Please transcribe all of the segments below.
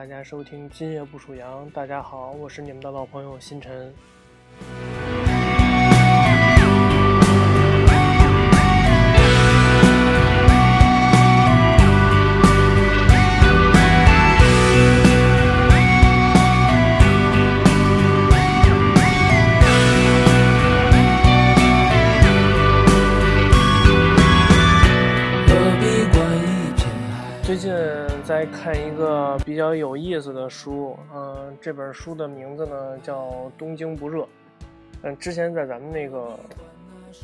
大家收听《今夜不数羊》。大家好，我是你们的老朋友星辰。看一个比较有意思的书，嗯，这本书的名字呢叫《东京不热》。嗯，之前在咱们那个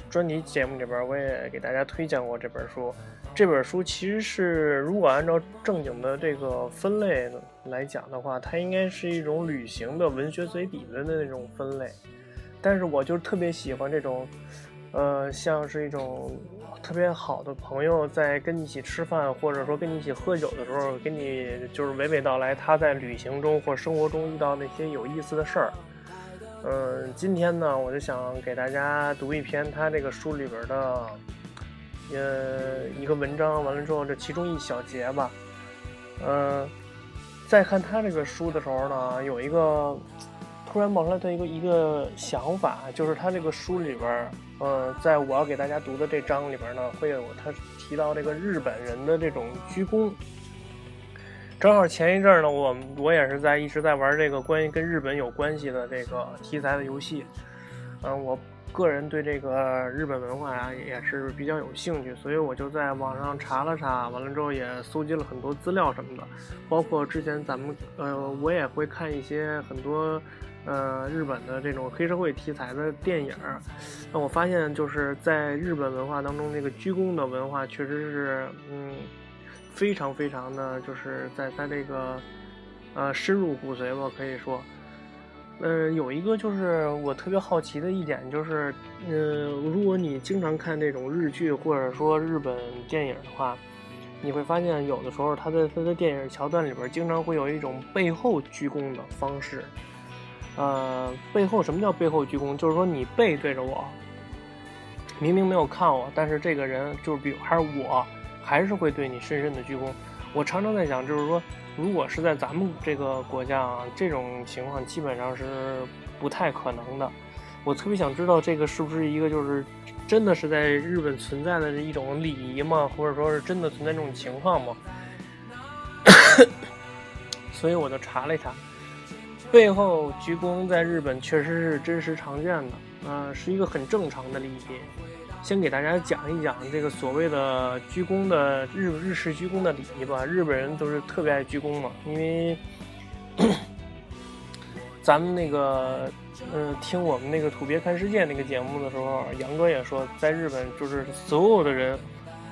专题节目里边，我也给大家推荐过这本书。这本书其实是，如果按照正经的这个分类来讲的话，它应该是一种旅行的文学随笔的那种分类。但是我就特别喜欢这种，呃，像是一种。特别好的朋友在跟你一起吃饭，或者说跟你一起喝酒的时候，给你就是娓娓道来他在旅行中或生活中遇到那些有意思的事儿。嗯，今天呢，我就想给大家读一篇他这个书里边的，呃，一个文章。完了之后，这其中一小节吧。嗯，在看他这个书的时候呢，有一个突然冒出来的一个一个想法，就是他这个书里边。呃，在我要给大家读的这章里边呢，会有他提到这个日本人的这种鞠躬。正好前一阵呢，我我也是在一直在玩这个关于跟日本有关系的这个题材的游戏。嗯，我个人对这个日本文化啊也是比较有兴趣，所以我就在网上查了查，完了之后也搜集了很多资料什么的，包括之前咱们呃，我也会看一些很多。呃，日本的这种黑社会题材的电影，那我发现就是在日本文化当中，这个鞠躬的文化确实是，嗯，非常非常的就是在在这个，呃，深入骨髓吧，可以说。嗯，有一个就是我特别好奇的一点就是，嗯，如果你经常看这种日剧或者说日本电影的话，你会发现有的时候他在他的电影桥段里边经常会有一种背后鞠躬的方式。呃，背后什么叫背后鞠躬？就是说你背对着我，明明没有看我，但是这个人就是比还是我，还是会对你深深的鞠躬。我常常在想，就是说，如果是在咱们这个国家啊，这种情况基本上是不太可能的。我特别想知道，这个是不是一个就是真的是在日本存在的一种礼仪吗？或者说是真的存在这种情况吗？所以我就查了一查。背后鞠躬在日本确实是真实常见的，呃，是一个很正常的礼仪。先给大家讲一讲这个所谓的鞠躬的日日式鞠躬的礼仪吧。日本人都是特别爱鞠躬嘛，因为 咱们那个，呃，听我们那个土鳖看世界那个节目的时候，杨哥也说，在日本就是所有的人，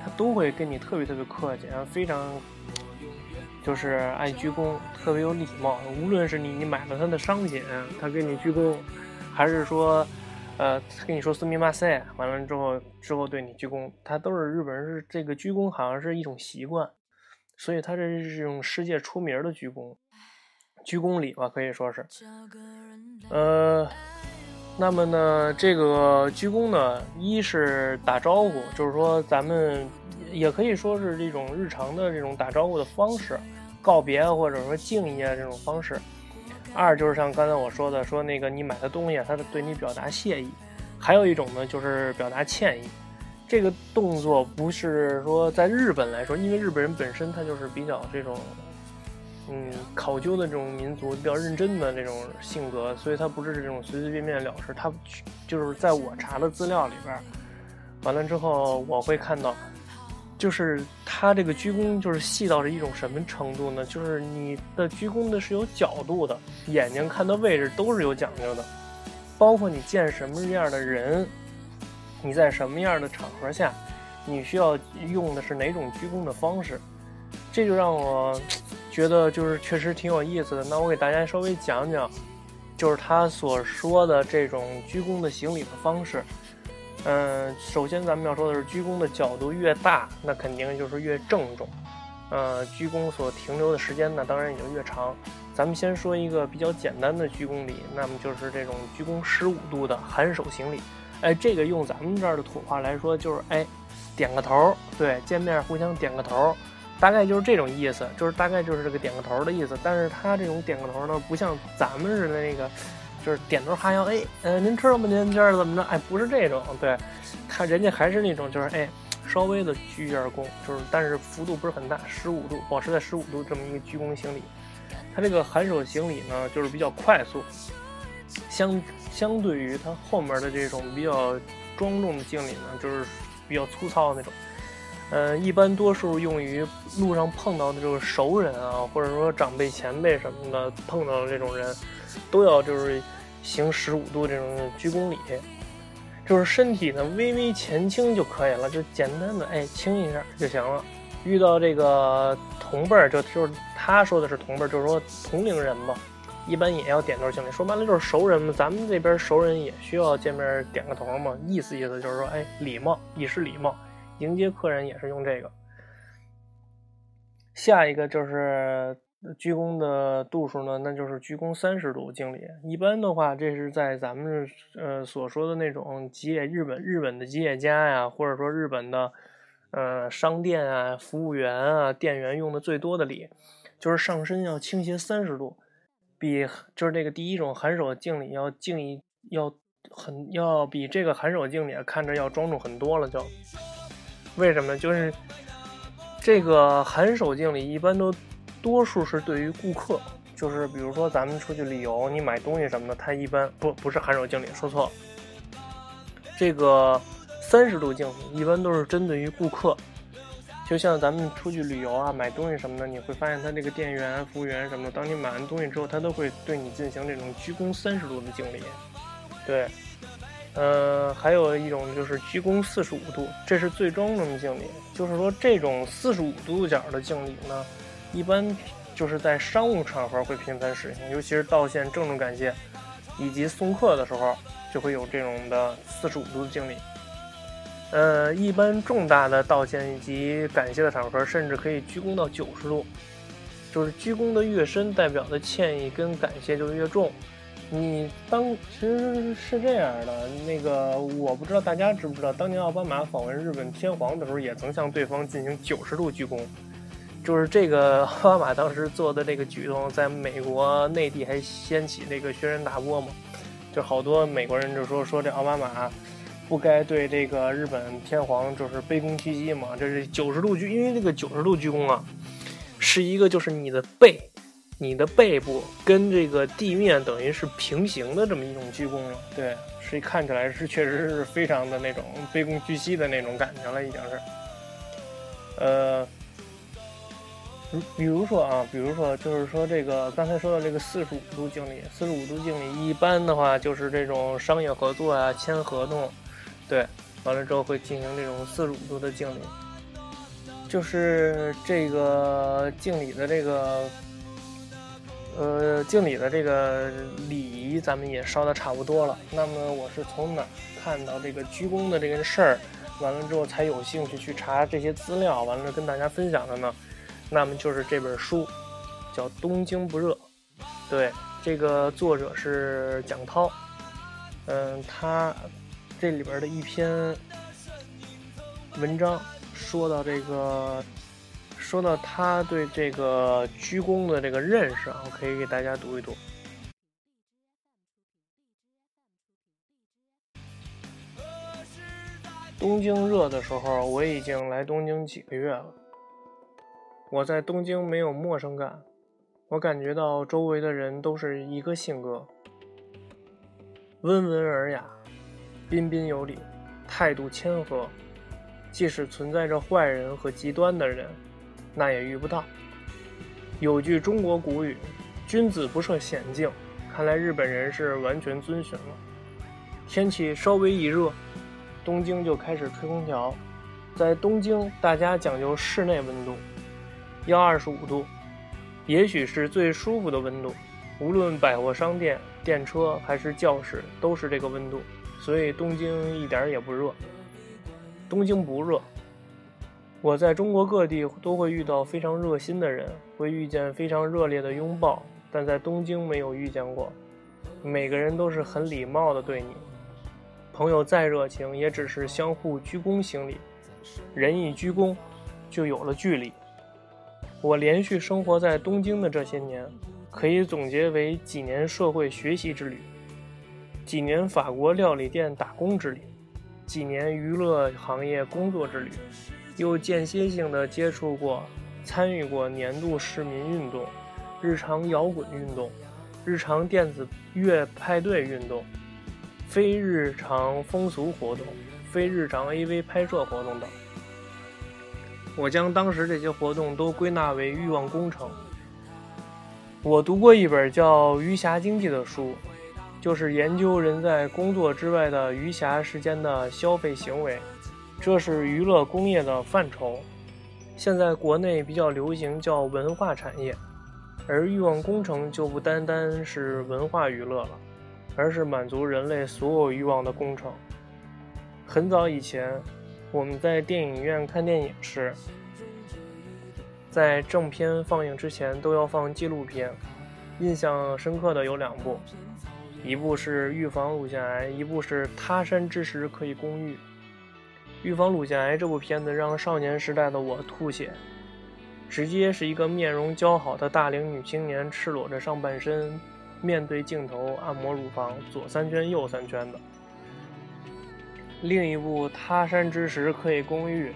他都会跟你特别特别客气，然后非常。就是爱鞠躬，特别有礼貌。无论是你你买了他的商品，他给你鞠躬，还是说，呃，跟你说斯密马塞，完了之后之后对你鞠躬，他都是日本人是这个鞠躬好像是一种习惯，所以他这是这种世界出名的鞠躬，鞠躬礼吧可以说是。呃，那么呢，这个鞠躬呢，一是打招呼，就是说咱们也可以说是这种日常的这种打招呼的方式。告别或者说敬意啊这种方式，二就是像刚才我说的，说那个你买的东西，他对你表达谢意，还有一种呢就是表达歉意。这个动作不是说在日本来说，因为日本人本身他就是比较这种，嗯，考究的这种民族，比较认真的这种性格，所以他不是这种随随便便了事。他就是在我查的资料里边，完了之后我会看到。就是他这个鞠躬，就是细到是一种什么程度呢？就是你的鞠躬的是有角度的，眼睛看的位置都是有讲究的，包括你见什么样的人，你在什么样的场合下，你需要用的是哪种鞠躬的方式，这就让我觉得就是确实挺有意思的。那我给大家稍微讲讲，就是他所说的这种鞠躬的行礼的方式。嗯，首先咱们要说的是，鞠躬的角度越大，那肯定就是越郑重。呃，鞠躬所停留的时间呢，当然也就越长。咱们先说一个比较简单的鞠躬礼，那么就是这种鞠躬十五度的含手行礼。哎，这个用咱们这儿的土话来说，就是哎，点个头，对，见面互相点个头，大概就是这种意思，就是大概就是这个点个头的意思。但是他这种点个头呢，不像咱们似的那个，就是点头哈腰，哎，呃，您吃了吗？您今儿怎么着？哎，不是这种，对，他人家还是那种，就是哎，稍微的鞠一下躬，就是但是幅度不是很大，十五度，保持在十五度这么一个鞠躬行礼。他这个颔首行礼呢，就是比较快速，相相对于他后面的这种比较庄重的敬礼呢，就是比较粗糙的那种。呃，一般多数用于路上碰到的这个熟人啊，或者说长辈、前辈什么的，碰到的这种人，都要就是行十五度这种鞠躬礼，就是身体呢微微前倾就可以了，就简单的哎倾一下就行了。遇到这个同辈儿，就就是他说的是同辈儿，就是说同龄人嘛，一般也要点头行礼。说白了就是熟人嘛，咱们这边熟人也需要见面点个头嘛，意思意思就是说哎礼貌，以示礼貌。迎接客人也是用这个。下一个就是鞠躬的度数呢，那就是鞠躬三十度敬礼。一般的话，这是在咱们呃所说的那种吉野日本日本的吉野家呀，或者说日本的呃商店啊、服务员啊、店员用的最多的礼，就是上身要倾斜三十度，比就是这个第一种颔首敬礼要敬一要很要比这个颔首敬礼看着要庄重很多了，就。为什么？就是这个颔首敬礼，一般都多数是对于顾客，就是比如说咱们出去旅游，你买东西什么的，他一般不不是颔首敬礼，说错了。这个三十度敬礼一般都是针对于顾客，就像咱们出去旅游啊，买东西什么的，你会发现他这个店员、服务员什么的，当你买完东西之后，他都会对你进行这种鞠躬三十度的敬礼，对。呃，还有一种就是鞠躬四十五度，这是最庄重的敬礼。就是说，这种四十五度角的敬礼呢，一般就是在商务场合会频繁使用，尤其是道谢、郑重感谢以及送客的时候，就会有这种的四十五度的敬礼。呃，一般重大的道歉以及感谢的场合，甚至可以鞠躬到九十度，就是鞠躬的越深，代表的歉意跟感谢就越重。你当其实是这样的，那个我不知道大家知不知道，当年奥巴马访问日本天皇的时候，也曾向对方进行九十度鞠躬，就是这个 奥巴马当时做的这个举动，在美国内地还掀起这个轩然大波嘛，就好多美国人就说说这奥巴马不该对这个日本天皇就是卑躬屈膝嘛，这是九十度鞠，因为这个九十度鞠躬啊，是一个就是你的背。你的背部跟这个地面等于是平行的这么一种鞠躬了，对，是看起来是确实是非常的那种卑躬屈膝的那种感觉了，已经是。呃，比如说啊，比如说就是说这个刚才说的这个四十五度敬礼，四十五度敬礼一般的话就是这种商业合作啊，签合同，对，完了之后会进行这种四十五度的敬礼，就是这个敬礼的这个。呃，敬礼的这个礼仪，咱们也烧的差不多了。那么我是从哪看到这个鞠躬的这个事儿，完了之后才有兴趣去查这些资料，完了跟大家分享的呢？那么就是这本书，叫《东京不热》，对，这个作者是蒋涛，嗯，他这里边的一篇文章说到这个。说到他对这个鞠躬的这个认识啊，我可以给大家读一读。东京热的时候，我已经来东京几个月了。我在东京没有陌生感，我感觉到周围的人都是一个性格，温文尔雅，彬彬有礼，态度谦和。即使存在着坏人和极端的人。那也遇不到。有句中国古语：“君子不设险境。”看来日本人是完全遵循了。天气稍微一热，东京就开始吹空调。在东京，大家讲究室内温度，要二十五度，也许是最舒服的温度。无论百货商店、电车还是教室，都是这个温度，所以东京一点也不热。东京不热。我在中国各地都会遇到非常热心的人，会遇见非常热烈的拥抱，但在东京没有遇见过。每个人都是很礼貌的对你，朋友再热情，也只是相互鞠躬行礼。人一鞠躬，就有了距离。我连续生活在东京的这些年，可以总结为几年社会学习之旅，几年法国料理店打工之旅，几年娱乐行业工作之旅，又间歇性的接触过、参与过年度市民运动、日常摇滚运动、日常电子乐派对运动、非日常风俗活动、非日常 AV 拍摄活动等。我将当时这些活动都归纳为欲望工程。我读过一本叫《余暇经济》的书，就是研究人在工作之外的余暇时间的消费行为，这是娱乐工业的范畴。现在国内比较流行叫文化产业，而欲望工程就不单单是文化娱乐了，而是满足人类所有欲望的工程。很早以前。我们在电影院看电影时，在正片放映之前都要放纪录片。印象深刻的有两部，一部是《预防乳腺癌》，一部是《他山之石可以攻玉》。《预防乳腺癌》这部片子让少年时代的我吐血，直接是一个面容姣好的大龄女青年，赤裸着上半身，面对镜头按摩乳房，左三圈右三圈的。另一部《他山之石可以攻玉》，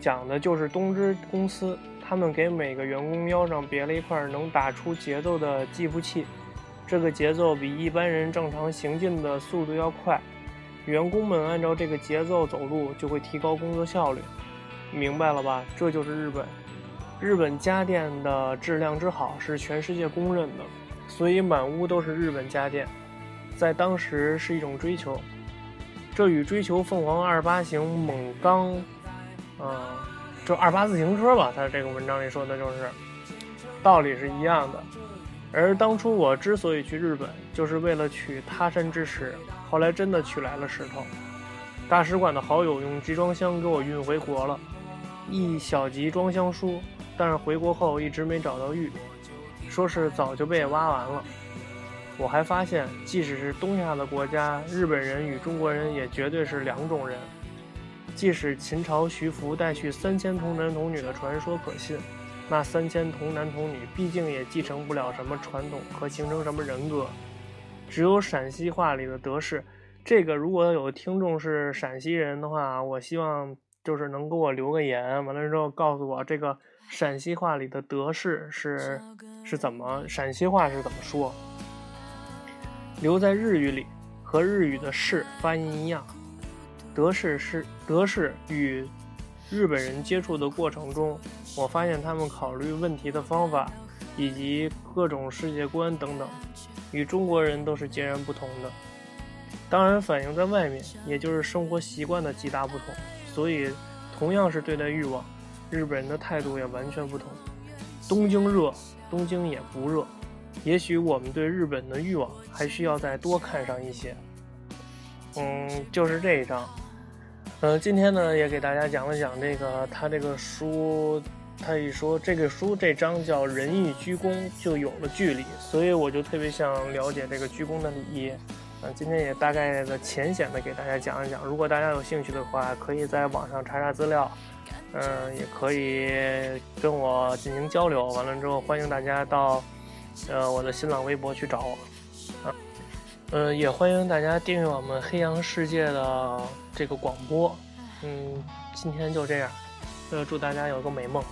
讲的就是东芝公司，他们给每个员工腰上别了一块能打出节奏的计步器，这个节奏比一般人正常行进的速度要快，员工们按照这个节奏走路就会提高工作效率。明白了吧？这就是日本，日本家电的质量之好是全世界公认的，所以满屋都是日本家电，在当时是一种追求。这与追求凤凰二八型猛钢，啊，就二八自行车吧，他这个文章里说的就是道理是一样的。而当初我之所以去日本，就是为了取他山之石，后来真的取来了石头。大使馆的好友用集装箱给我运回国了，一小集装箱书，但是回国后一直没找到玉，说是早就被挖完了。我还发现，即使是东亚的国家，日本人与中国人也绝对是两种人。即使秦朝徐福带去三千童男童女的传说可信，那三千童男童女毕竟也继承不了什么传统和形成什么人格。只有陕西话里的德式，这个如果有听众是陕西人的话，我希望就是能给我留个言，完了之后告诉我这个陕西话里的德式是是怎么，陕西话是怎么说。留在日语里，和日语的“是”发音一样。德式是德式与日本人接触的过程中，我发现他们考虑问题的方法以及各种世界观等等，与中国人都是截然不同的。当然，反映在外面，也就是生活习惯的极大不同。所以，同样是对待欲望，日本人的态度也完全不同。东京热，东京也不热。也许我们对日本的欲望还需要再多看上一些。嗯，就是这一章。嗯，今天呢也给大家讲了讲这个他这个书，他一说这个书这章叫“人欲鞠躬”，就有了距离，所以我就特别想了解这个鞠躬的礼仪。嗯，今天也大概的浅显的给大家讲一讲。如果大家有兴趣的话，可以在网上查查资料。嗯，也可以跟我进行交流。完了之后，欢迎大家到。呃，我的新浪微博去找我，啊，呃，也欢迎大家订阅我们黑羊世界的这个广播，嗯，今天就这样，呃，祝大家有个美梦。